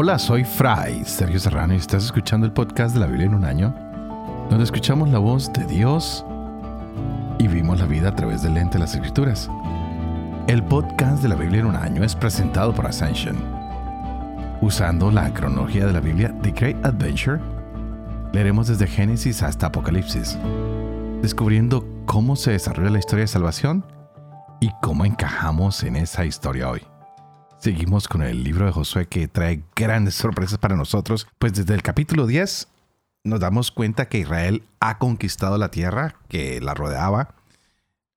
Hola, soy Fray Sergio Serrano y estás escuchando el podcast de la Biblia en un año, donde escuchamos la voz de Dios y vimos la vida a través del lente de las escrituras. El podcast de la Biblia en un año es presentado por Ascension. Usando la cronología de la Biblia The Great Adventure, leeremos desde Génesis hasta Apocalipsis, descubriendo cómo se desarrolla la historia de salvación y cómo encajamos en esa historia hoy. Seguimos con el libro de Josué que trae grandes sorpresas para nosotros, pues desde el capítulo 10 nos damos cuenta que Israel ha conquistado la tierra que la rodeaba.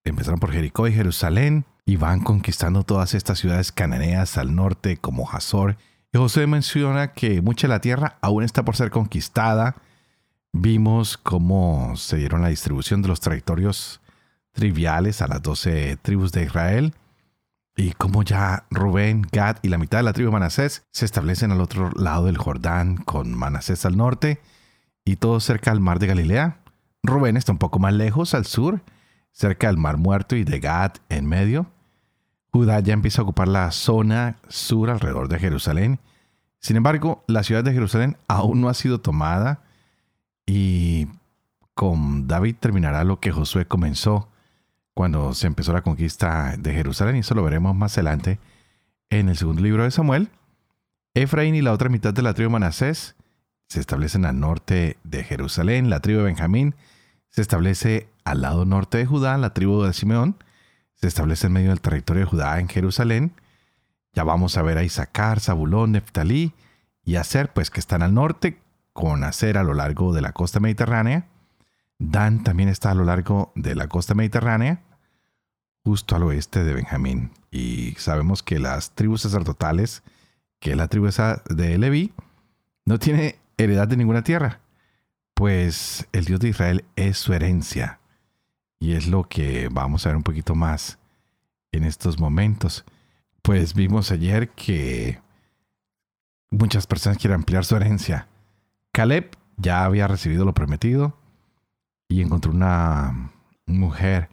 Empezaron por Jericó y Jerusalén y van conquistando todas estas ciudades cananeas al norte como Hazor. Y Josué menciona que mucha de la tierra aún está por ser conquistada. Vimos cómo se dieron la distribución de los territorios triviales a las 12 tribus de Israel y como ya Rubén, Gad y la mitad de la tribu de Manasés se establecen al otro lado del Jordán, con Manasés al norte y todo cerca al mar de Galilea. Rubén está un poco más lejos, al sur, cerca del mar muerto y de Gad en medio. Judá ya empieza a ocupar la zona sur alrededor de Jerusalén. Sin embargo, la ciudad de Jerusalén aún no ha sido tomada y con David terminará lo que Josué comenzó cuando se empezó la conquista de Jerusalén, y eso lo veremos más adelante en el segundo libro de Samuel. Efraín y la otra mitad de la tribu de Manasés se establecen al norte de Jerusalén, la tribu de Benjamín se establece al lado norte de Judá, la tribu de Simeón se establece en medio del territorio de Judá en Jerusalén. Ya vamos a ver a Isaacar, Zabulón, Neftalí y Aser, pues que están al norte, con Aser a lo largo de la costa mediterránea. Dan también está a lo largo de la costa mediterránea, justo al oeste de Benjamín. Y sabemos que las tribus sacerdotales, que es la tribu de Leví, no tiene heredad de ninguna tierra, pues el Dios de Israel es su herencia. Y es lo que vamos a ver un poquito más en estos momentos. Pues vimos ayer que muchas personas quieren ampliar su herencia. Caleb ya había recibido lo prometido y encontró una mujer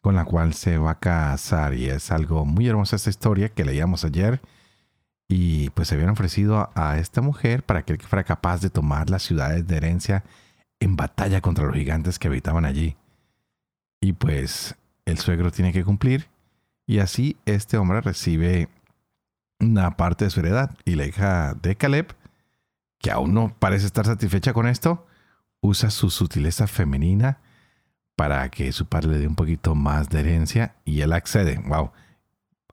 con la cual se va a casar y es algo muy hermosa esta historia que leíamos ayer y pues se habían ofrecido a esta mujer para que fuera capaz de tomar las ciudades de herencia en batalla contra los gigantes que habitaban allí. Y pues el suegro tiene que cumplir y así este hombre recibe una parte de su heredad y la hija de Caleb, que aún no parece estar satisfecha con esto, usa su sutileza femenina para que su padre le dé un poquito más de herencia y él accede. Wow,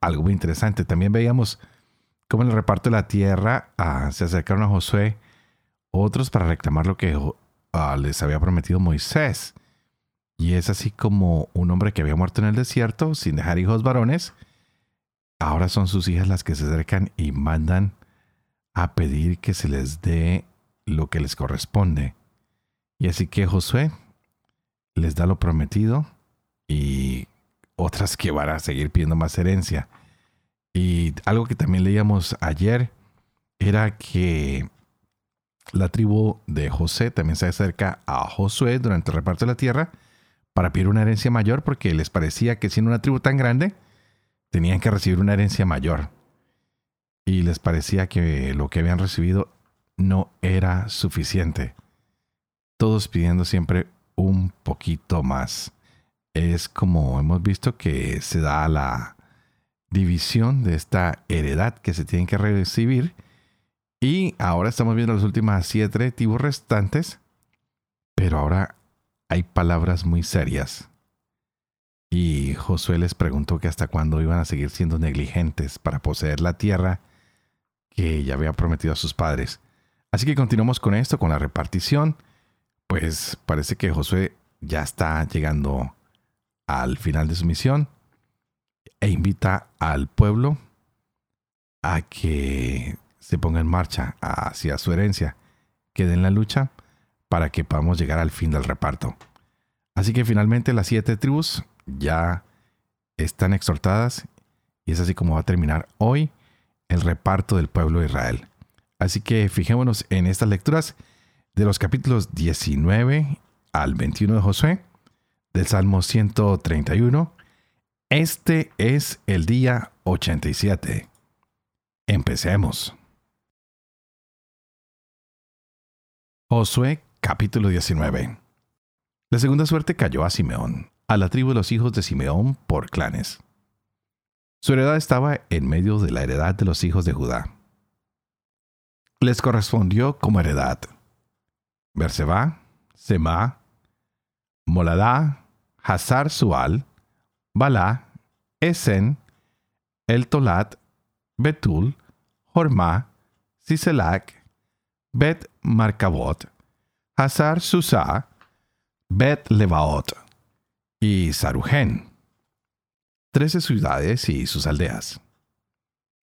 algo muy interesante. También veíamos cómo en el reparto de la tierra ah, se acercaron a Josué otros para reclamar lo que ah, les había prometido Moisés. Y es así como un hombre que había muerto en el desierto sin dejar hijos varones. Ahora son sus hijas las que se acercan y mandan a pedir que se les dé lo que les corresponde. Y así que Josué les da lo prometido y otras que van a seguir pidiendo más herencia. Y algo que también leíamos ayer era que la tribu de José también se acerca a Josué durante el reparto de la tierra para pedir una herencia mayor porque les parecía que siendo una tribu tan grande tenían que recibir una herencia mayor. Y les parecía que lo que habían recibido no era suficiente todos pidiendo siempre un poquito más. Es como hemos visto que se da la división de esta heredad que se tiene que recibir. Y ahora estamos viendo las últimas siete tribus restantes. Pero ahora hay palabras muy serias. Y Josué les preguntó que hasta cuándo iban a seguir siendo negligentes para poseer la tierra que ya había prometido a sus padres. Así que continuamos con esto, con la repartición pues parece que Josué ya está llegando al final de su misión e invita al pueblo a que se ponga en marcha hacia su herencia, que den la lucha para que podamos llegar al fin del reparto. Así que finalmente las siete tribus ya están exhortadas y es así como va a terminar hoy el reparto del pueblo de Israel. Así que fijémonos en estas lecturas de los capítulos 19 al 21 de Josué, del Salmo 131. Este es el día 87. Empecemos. Josué capítulo 19. La segunda suerte cayó a Simeón, a la tribu de los hijos de Simeón por clanes. Su heredad estaba en medio de la heredad de los hijos de Judá. Les correspondió como heredad Berseba, Sema, Moladá, Hazar Sual, Balá, Esen, El Tolat, Betul, Hormá, Siselac, Bet Marcabot, Hazar Susa, Bet Levaot y Sarujen. Trece ciudades y sus aldeas.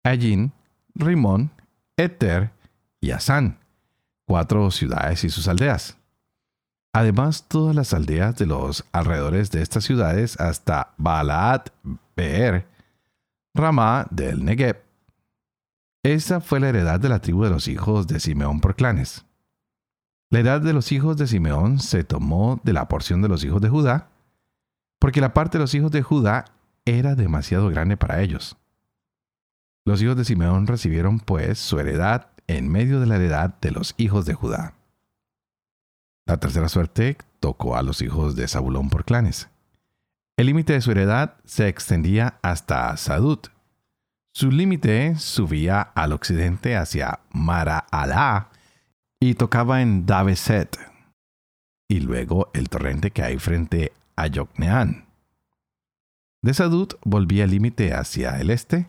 Allín, Rimón, Eter y Asán. Cuatro ciudades y sus aldeas. Además, todas las aldeas de los alrededores de estas ciudades hasta Baalaat Beer, Ramá del Negev. Esa fue la heredad de la tribu de los hijos de Simeón por clanes. La edad de los hijos de Simeón se tomó de la porción de los hijos de Judá, porque la parte de los hijos de Judá era demasiado grande para ellos. Los hijos de Simeón recibieron pues su heredad en medio de la heredad de los hijos de Judá. La tercera suerte tocó a los hijos de Zabulón por clanes. El límite de su heredad se extendía hasta Sadut. Su límite subía al occidente hacia Maraalá y tocaba en Dabeset, y luego el torrente que hay frente a Yocneán. De Sadut volvía el límite hacia el este,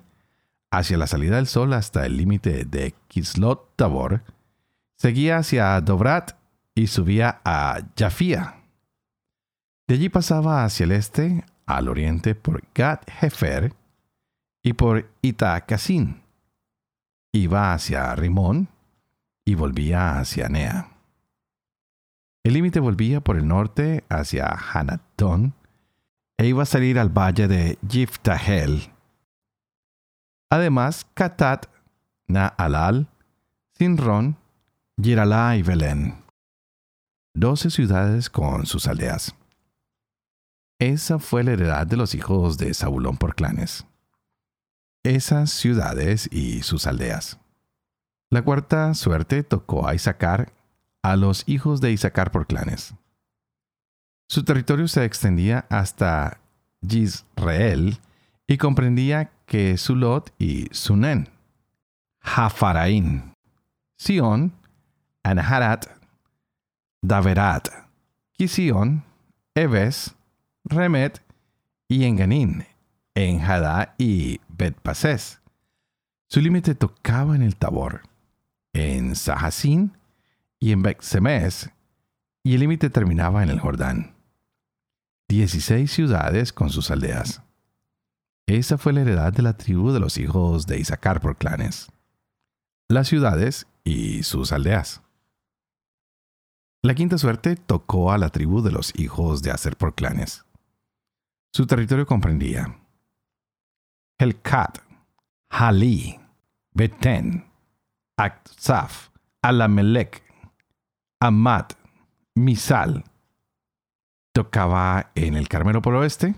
hacia la salida del sol hasta el límite de Kislot Tabor, seguía hacia Dobrat y subía a Jafía. De allí pasaba hacia el este, al oriente por Gad Hefer y por Itacasín. Iba hacia Rimón y volvía hacia Nea. El límite volvía por el norte hacia Hanatón e iba a salir al valle de Yiftahel. Además, Katat, Naalal, Sinron, Giralá y Belén. Doce ciudades con sus aldeas. Esa fue la heredad de los hijos de Zabulón por clanes. Esas ciudades y sus aldeas. La cuarta suerte tocó a Isaacar, a los hijos de Isaacar por clanes. Su territorio se extendía hasta Yisrael y comprendía que Sulot y Sunen, Hafaraín, Sion, Anaharat, Daverat, Kision, Eves, Remet y Enganín, Enjada y Betpases. Su límite tocaba en el Tabor en Sahasín y en Bexemes, y el límite terminaba en el Jordán. Dieciséis ciudades con sus aldeas. Esa fue la heredad de la tribu de los hijos de Isaacar por clanes. Las ciudades y sus aldeas. La quinta suerte tocó a la tribu de los hijos de Aser por clanes. Su territorio comprendía Helkat, Halí, Beten, Aktsaf, Alamelec, Amat, Misal. Tocaba en el Carmelo por oeste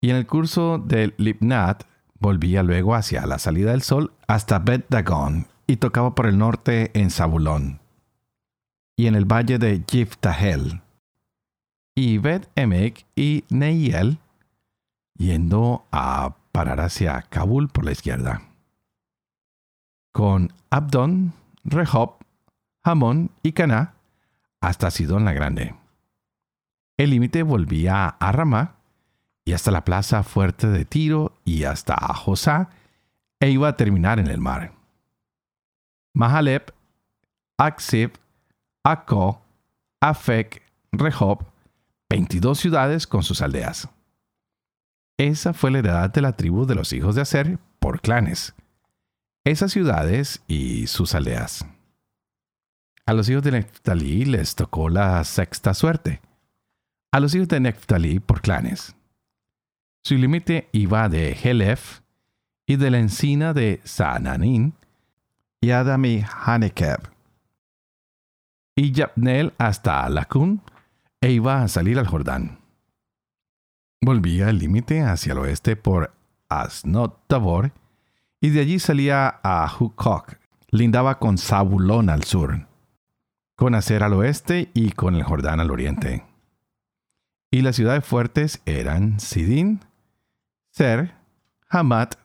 y en el curso del Libnat volvía luego hacia la salida del sol hasta Bet Dagon y tocaba por el norte en Zabulón y en el valle de Yiftahel y Bet Emek y Neiel yendo a parar hacia Kabul por la izquierda con Abdon, Rehob, Hamón y Caná hasta Sidón la Grande. El límite volvía a Ramá y hasta la plaza fuerte de Tiro y hasta Josá e iba a terminar en el mar. Mahalep, Aksib, Akko, Afek, Rehob, 22 ciudades con sus aldeas. Esa fue la heredad de la tribu de los hijos de Aser por clanes esas ciudades y sus aldeas. A los hijos de Neftalí les tocó la sexta suerte. A los hijos de Neftalí por clanes. Su límite iba de Helef y de la encina de Sananín y Adami Hanekeb. Y Yapnel hasta Lacún e iba a salir al Jordán. Volvía el límite hacia el oeste por Asnot Tabor y de allí salía a Hukok, lindaba con Zabulón al sur. con Acer al oeste y con el Jordán al oriente. Y las ciudades fuertes eran Sidín, Ser, Hamat,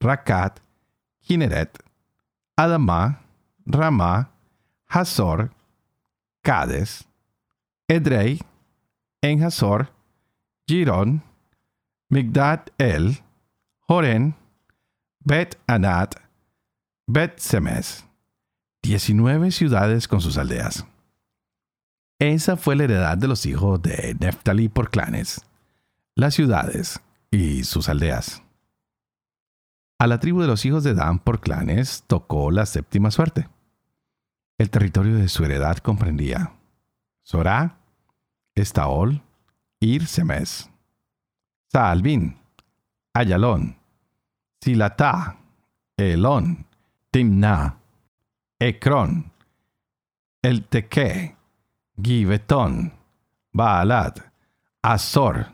Rakat, Kineret, Adamá, Ramá, Hazor, Cades, Edrei, Enhazor, Girón, Migdad El, Joren, Bet Anat, Bet Semes. Diecinueve ciudades con sus aldeas. Esa fue la heredad de los hijos de Neftali por clanes, las ciudades y sus aldeas. A la tribu de los hijos de Dan por clanes tocó la séptima suerte. El territorio de su heredad comprendía Sorá, Estaol, Ir Semes, Saalbin, Ayalón, Silatá, Elón, Timna, Ecrón, El Teque, Givetón, Baalat, Azor,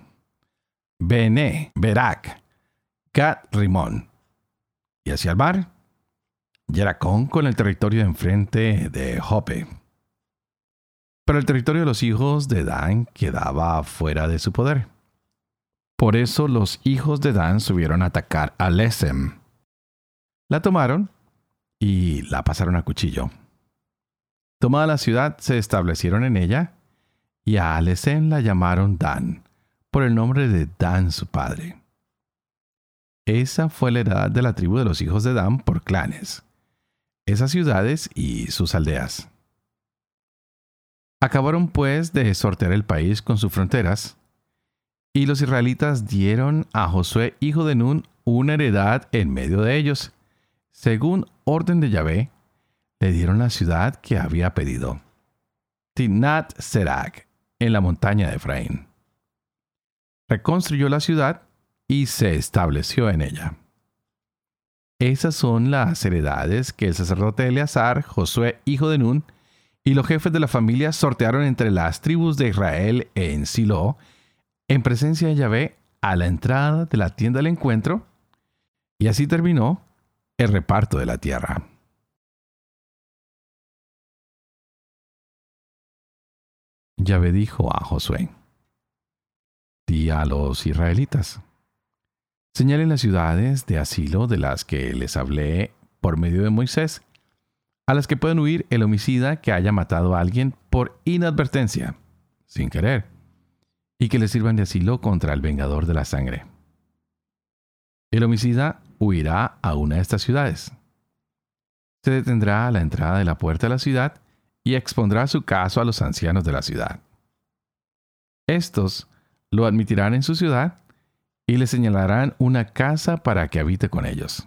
Bene, Berak, Gat Rimón. Y hacia el mar, Yeracón con el territorio enfrente de Jope. Pero el territorio de los hijos de Dan quedaba fuera de su poder. Por eso los hijos de Dan subieron a atacar a Lesem. La tomaron y la pasaron a cuchillo. Tomada la ciudad, se establecieron en ella, y a Lesem la llamaron Dan, por el nombre de Dan su padre. Esa fue la heredad de la tribu de los hijos de Dan por clanes, esas ciudades y sus aldeas. Acabaron pues de sortear el país con sus fronteras, y los israelitas dieron a Josué, hijo de Nun, una heredad en medio de ellos. Según orden de Yahvé, le dieron la ciudad que había pedido. Tinat Serak, en la montaña de Efraín. Reconstruyó la ciudad y se estableció en ella. Esas son las heredades que el sacerdote Eleazar, Josué, hijo de Nun, y los jefes de la familia sortearon entre las tribus de Israel en Silo, en presencia de Yahvé, a la entrada de la tienda del encuentro, y así terminó el reparto de la tierra. Yahvé dijo a Josué, a los israelitas, señalen las ciudades de asilo de las que les hablé por medio de Moisés a las que pueden huir el homicida que haya matado a alguien por inadvertencia, sin querer, y que le sirvan de asilo contra el vengador de la sangre. El homicida huirá a una de estas ciudades. Se detendrá a la entrada de la puerta de la ciudad y expondrá su caso a los ancianos de la ciudad. Estos lo admitirán en su ciudad y le señalarán una casa para que habite con ellos.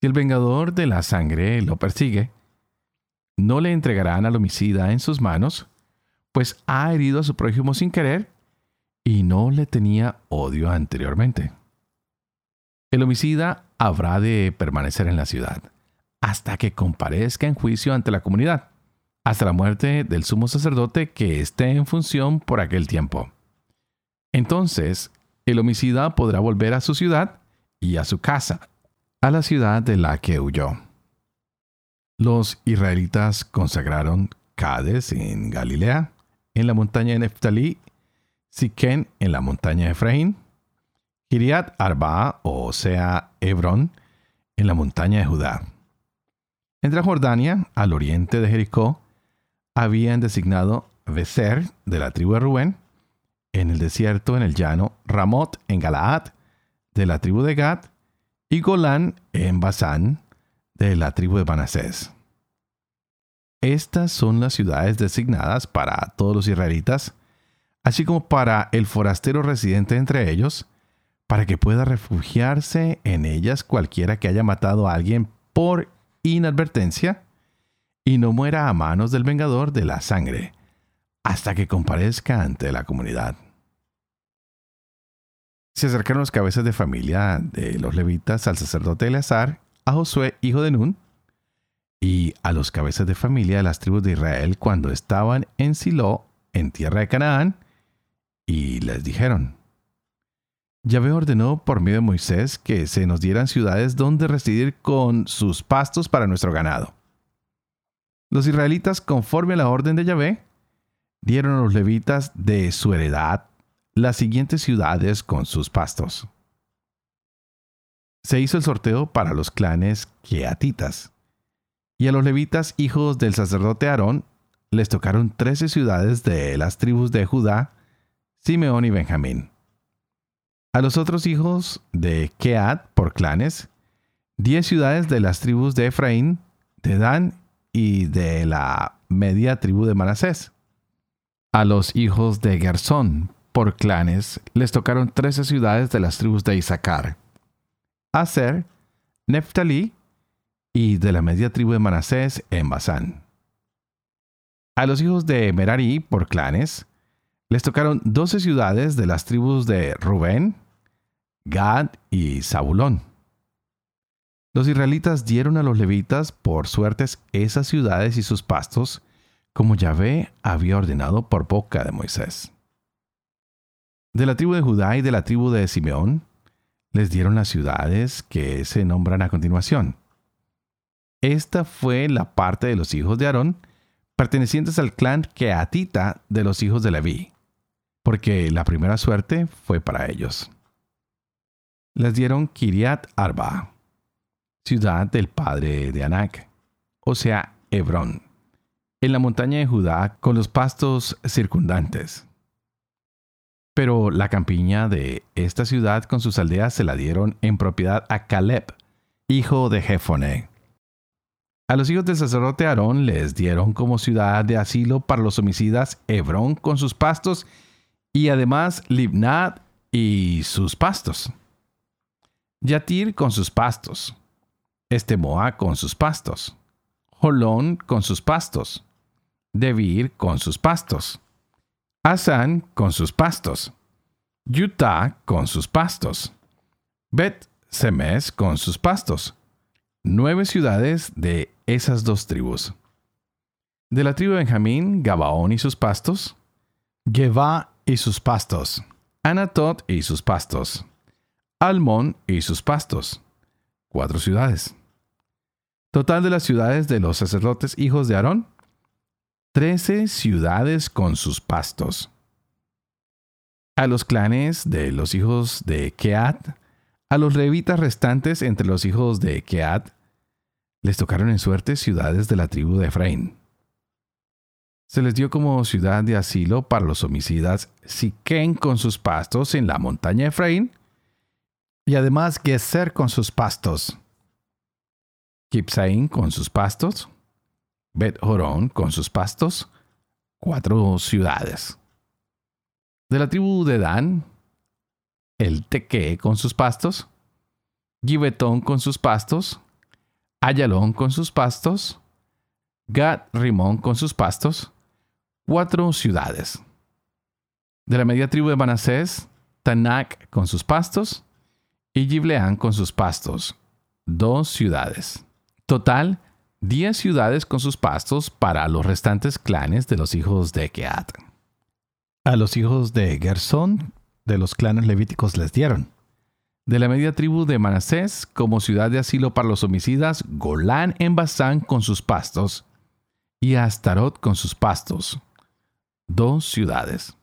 Si el vengador de la sangre lo persigue, no le entregarán al homicida en sus manos, pues ha herido a su prójimo sin querer y no le tenía odio anteriormente. El homicida habrá de permanecer en la ciudad hasta que comparezca en juicio ante la comunidad, hasta la muerte del sumo sacerdote que esté en función por aquel tiempo. Entonces, el homicida podrá volver a su ciudad y a su casa a la ciudad de la que huyó. Los israelitas consagraron Cades en Galilea, en la montaña de Neftalí, Siquén en la montaña de Efraín, Kiriat Arba, o sea, Hebrón, en la montaña de Judá. Entre Jordania, al oriente de Jericó, habían designado Becer, de la tribu de Rubén, en el desierto, en el llano, Ramot, en Galaad, de la tribu de Gad, y Golán en Basán, de la tribu de Manasés. Estas son las ciudades designadas para todos los israelitas, así como para el forastero residente entre ellos, para que pueda refugiarse en ellas cualquiera que haya matado a alguien por inadvertencia y no muera a manos del vengador de la sangre, hasta que comparezca ante la comunidad se acercaron los cabezas de familia de los levitas al sacerdote Eleazar, a Josué, hijo de Nun, y a los cabezas de familia de las tribus de Israel cuando estaban en Silo, en tierra de Canaán, y les dijeron, Yahvé ordenó por medio de Moisés que se nos dieran ciudades donde residir con sus pastos para nuestro ganado. Los israelitas, conforme a la orden de Yahvé, dieron a los levitas de su heredad las siguientes ciudades con sus pastos. Se hizo el sorteo para los clanes queatitas, y a los levitas, hijos del sacerdote Aarón, les tocaron trece ciudades de las tribus de Judá, Simeón y Benjamín. A los otros hijos de Keat por clanes, diez ciudades de las tribus de Efraín, de Dan y de la media tribu de Manasés. A los hijos de Gersón por clanes les tocaron trece ciudades de las tribus de Isaacar, Aser, Neftalí y de la media tribu de Manasés en Basán. A los hijos de Merari por clanes les tocaron doce ciudades de las tribus de Rubén, Gad y Zabulón. Los israelitas dieron a los levitas por suertes esas ciudades y sus pastos, como Yahvé había ordenado por boca de Moisés. De la tribu de Judá y de la tribu de Simeón les dieron las ciudades que se nombran a continuación. Esta fue la parte de los hijos de Aarón, pertenecientes al clan Keatita de los hijos de Leví, porque la primera suerte fue para ellos. Les dieron Kiriat Arba, ciudad del padre de Anac, o sea, Hebrón, en la montaña de Judá con los pastos circundantes. Pero la campiña de esta ciudad con sus aldeas se la dieron en propiedad a Caleb, hijo de Jefone. A los hijos del sacerdote Aarón les dieron como ciudad de asilo para los homicidas Hebrón con sus pastos y además Libnad y sus pastos. Yatir con sus pastos, Estemoa con sus pastos, Jolón con sus pastos, Debir con sus pastos, Asán con sus pastos, Utah con sus pastos, Bet Semes con sus pastos, nueve ciudades de esas dos tribus. De la tribu de Benjamín, Gabaón y sus pastos, Geba y sus pastos, Anatot y sus pastos, Almón y sus pastos. Cuatro ciudades. Total de las ciudades de los sacerdotes hijos de Aarón. Trece ciudades con sus pastos. A los clanes de los hijos de Keat, a los levitas restantes entre los hijos de Keat, les tocaron en suerte ciudades de la tribu de Efraín. Se les dio como ciudad de asilo para los homicidas Siquén con sus pastos en la montaña de Efraín, y además Geser con sus pastos, Kipsaín con sus pastos, Bet Horón con sus pastos, cuatro ciudades. De la tribu de Dan, el Teque con sus pastos, Gibetón con sus pastos, Ayalón con sus pastos, Gad Rimón con sus pastos, cuatro ciudades. De la media tribu de Manasés, Tanak con sus pastos, y Gibleán con sus pastos, dos ciudades. Total, diez ciudades con sus pastos para los restantes clanes de los hijos de Keat. A los hijos de Gersón, de los clanes levíticos les dieron. De la media tribu de Manasés, como ciudad de asilo para los homicidas, Golán en Basán con sus pastos, y Astarot con sus pastos, dos ciudades.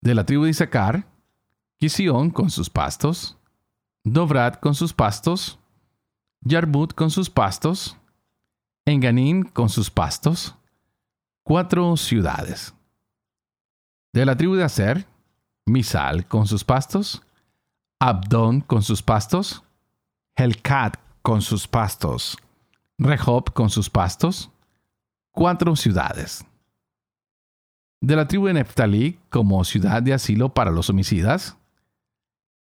De la tribu de Isaacar, Kisión con sus pastos, Dovrat con sus pastos, Yarbut con sus pastos, Enganín con sus pastos, cuatro ciudades. De la tribu de Aser, Misal con sus pastos, Abdón con sus pastos, Helcat con sus pastos, Rehob con sus pastos, cuatro ciudades de la tribu de Neftalí como ciudad de asilo para los homicidas,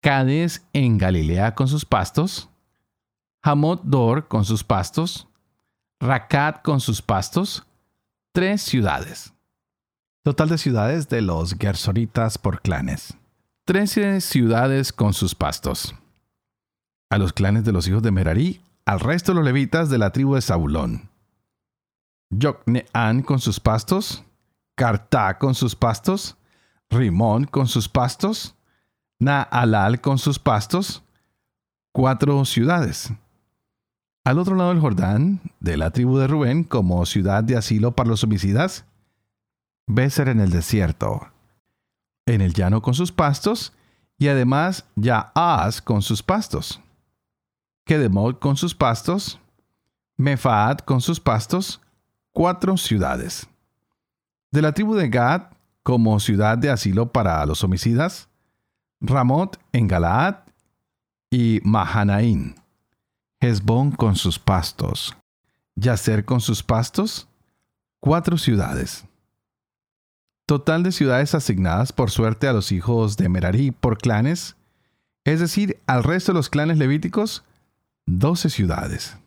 Cades en Galilea con sus pastos, Hamot Dor con sus pastos, Racat con sus pastos, tres ciudades. Total de ciudades de los Gersoritas por clanes. Trece ciudades con sus pastos. A los clanes de los hijos de Merari, al resto de los levitas de la tribu de Zabulón. Yokneán con sus pastos, Cartá con sus pastos, Rimón con sus pastos, Naalal con sus pastos, cuatro ciudades. Al otro lado del Jordán, de la tribu de Rubén, como ciudad de asilo para los homicidas, Béser en el desierto, en el llano con sus pastos, y además Yaaz con sus pastos, Kedemot con sus pastos, Mefaat con sus pastos, cuatro ciudades. De la tribu de Gad, como ciudad de asilo para los homicidas, Ramot en Galaad y Mahanaín. Hezbón con sus pastos, Yacer con sus pastos, cuatro ciudades. Total de ciudades asignadas por suerte a los hijos de Merari por clanes, es decir, al resto de los clanes levíticos, doce ciudades.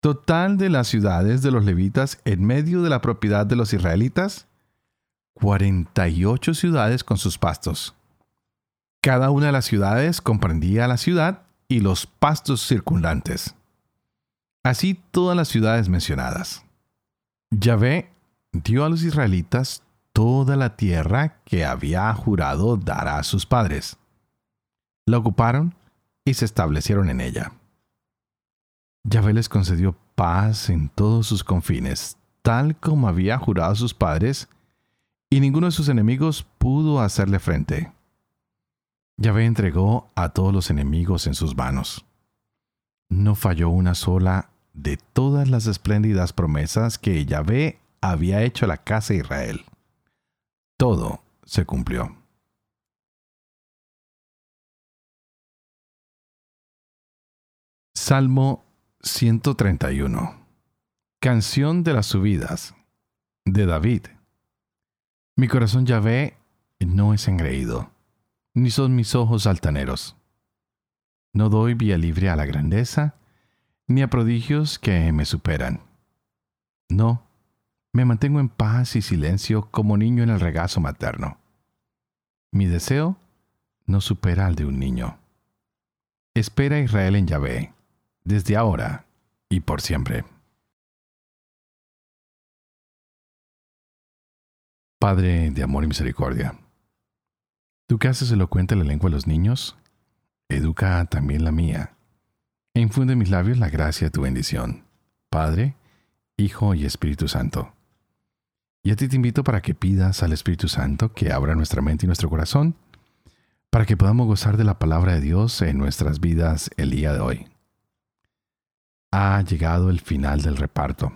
Total de las ciudades de los levitas en medio de la propiedad de los israelitas, 48 ciudades con sus pastos. Cada una de las ciudades comprendía la ciudad y los pastos circundantes. Así todas las ciudades mencionadas. Yahvé dio a los israelitas toda la tierra que había jurado dar a sus padres. La ocuparon y se establecieron en ella. Yahvé les concedió paz en todos sus confines, tal como había jurado a sus padres, y ninguno de sus enemigos pudo hacerle frente. Yahvé entregó a todos los enemigos en sus manos. No falló una sola de todas las espléndidas promesas que Yahvé había hecho a la casa de Israel. Todo se cumplió. Salmo 131 Canción de las subidas de David. Mi corazón Yahvé no es engreído ni son mis ojos altaneros. No doy vía libre a la grandeza, ni a prodigios que me superan. No, me mantengo en paz y silencio como niño en el regazo materno. Mi deseo no supera al de un niño. Espera Israel en Yahvé, desde ahora y por siempre. Padre de amor y misericordia Tú que haces elocuente la lengua de los niños, educa también la mía, e infunde en mis labios la gracia de tu bendición, Padre, Hijo y Espíritu Santo. Y a ti te invito para que pidas al Espíritu Santo que abra nuestra mente y nuestro corazón, para que podamos gozar de la palabra de Dios en nuestras vidas el día de hoy. Ha llegado el final del reparto.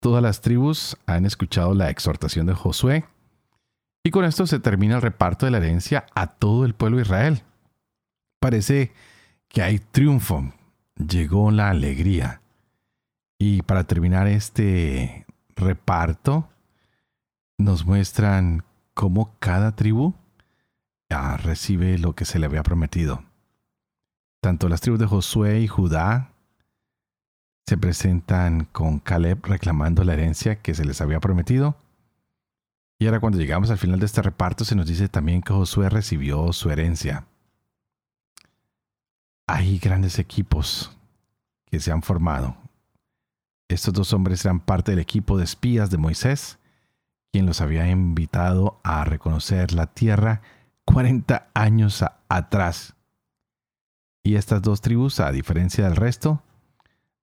Todas las tribus han escuchado la exhortación de Josué y con esto se termina el reparto de la herencia a todo el pueblo de Israel. Parece que hay triunfo, llegó la alegría. Y para terminar este reparto, nos muestran cómo cada tribu ah, recibe lo que se le había prometido. Tanto las tribus de Josué y Judá se presentan con Caleb reclamando la herencia que se les había prometido y ahora cuando llegamos al final de este reparto se nos dice también que Josué recibió su herencia. Hay grandes equipos que se han formado. Estos dos hombres eran parte del equipo de espías de Moisés, quien los había invitado a reconocer la tierra 40 años atrás. Y estas dos tribus, a diferencia del resto,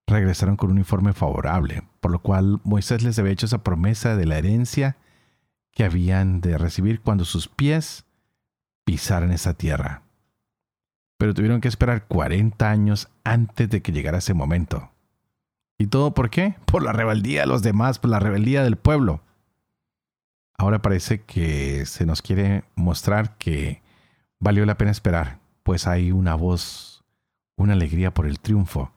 regresaron con un informe favorable, por lo cual Moisés les había hecho esa promesa de la herencia que habían de recibir cuando sus pies pisaran esa tierra. Pero tuvieron que esperar 40 años antes de que llegara ese momento. ¿Y todo por qué? Por la rebeldía de los demás, por la rebeldía del pueblo. Ahora parece que se nos quiere mostrar que valió la pena esperar, pues hay una voz, una alegría por el triunfo.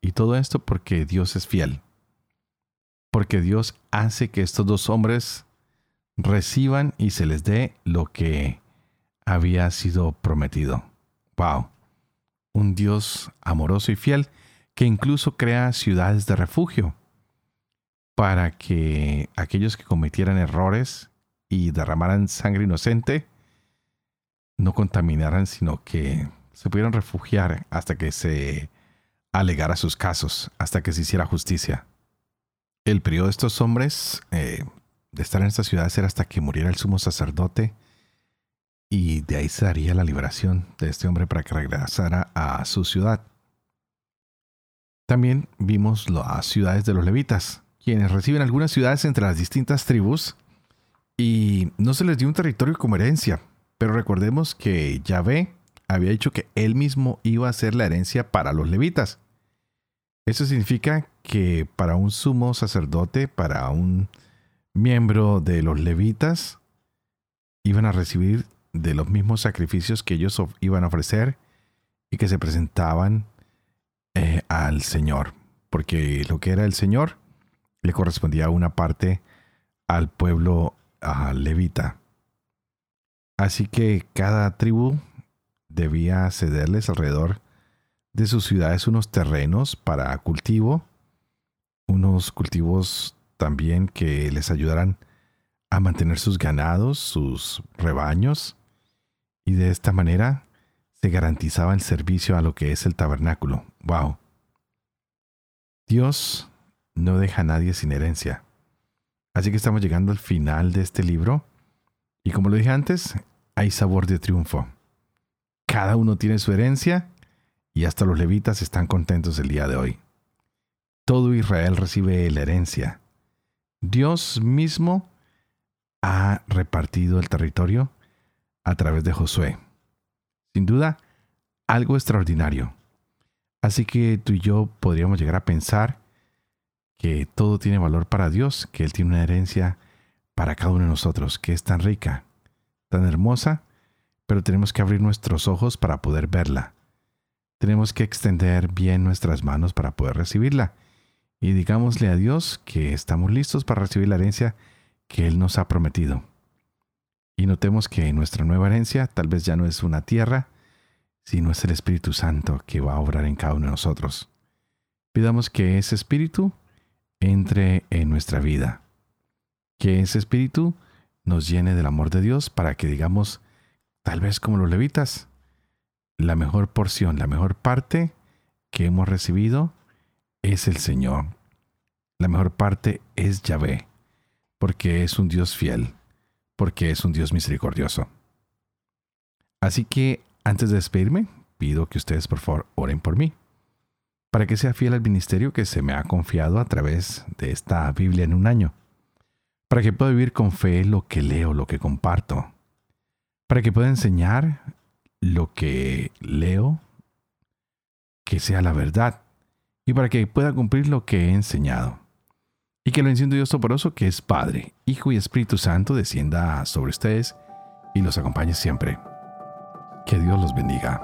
Y todo esto porque Dios es fiel. Porque Dios hace que estos dos hombres reciban y se les dé lo que había sido prometido. ¡Wow! Un Dios amoroso y fiel que incluso crea ciudades de refugio para que aquellos que cometieran errores y derramaran sangre inocente no contaminaran, sino que se pudieran refugiar hasta que se alegara sus casos, hasta que se hiciera justicia. El periodo de estos hombres eh, de estar en esta ciudad era hasta que muriera el sumo sacerdote y de ahí se daría la liberación de este hombre para que regresara a su ciudad. También vimos las ciudades de los levitas, quienes reciben algunas ciudades entre las distintas tribus y no se les dio un territorio como herencia, pero recordemos que Yahvé había dicho que él mismo iba a ser la herencia para los levitas. Eso significa que para un sumo sacerdote, para un miembro de los levitas, iban a recibir de los mismos sacrificios que ellos iban a ofrecer y que se presentaban eh, al Señor, porque lo que era el Señor le correspondía una parte al pueblo levita. Así que cada tribu debía cederles alrededor de sus ciudades unos terrenos para cultivo, unos cultivos también que les ayudaran a mantener sus ganados, sus rebaños, y de esta manera se garantizaba el servicio a lo que es el tabernáculo. ¡Wow! Dios no deja a nadie sin herencia. Así que estamos llegando al final de este libro, y como lo dije antes, hay sabor de triunfo. Cada uno tiene su herencia y hasta los levitas están contentos el día de hoy. Todo Israel recibe la herencia. Dios mismo ha repartido el territorio a través de Josué. Sin duda, algo extraordinario. Así que tú y yo podríamos llegar a pensar que todo tiene valor para Dios, que Él tiene una herencia para cada uno de nosotros, que es tan rica, tan hermosa, pero tenemos que abrir nuestros ojos para poder verla tenemos que extender bien nuestras manos para poder recibirla. Y digámosle a Dios que estamos listos para recibir la herencia que Él nos ha prometido. Y notemos que nuestra nueva herencia tal vez ya no es una tierra, sino es el Espíritu Santo que va a obrar en cada uno de nosotros. Pidamos que ese Espíritu entre en nuestra vida, que ese Espíritu nos llene del amor de Dios para que digamos, tal vez como los levitas, la mejor porción, la mejor parte que hemos recibido es el Señor. La mejor parte es Yahvé, porque es un Dios fiel, porque es un Dios misericordioso. Así que antes de despedirme, pido que ustedes por favor oren por mí, para que sea fiel al ministerio que se me ha confiado a través de esta Biblia en un año, para que pueda vivir con fe lo que leo, lo que comparto, para que pueda enseñar lo que leo, que sea la verdad, y para que pueda cumplir lo que he enseñado. Y que lo enciendo Dios Toporoso, que es Padre, Hijo y Espíritu Santo, descienda sobre ustedes y los acompañe siempre. Que Dios los bendiga.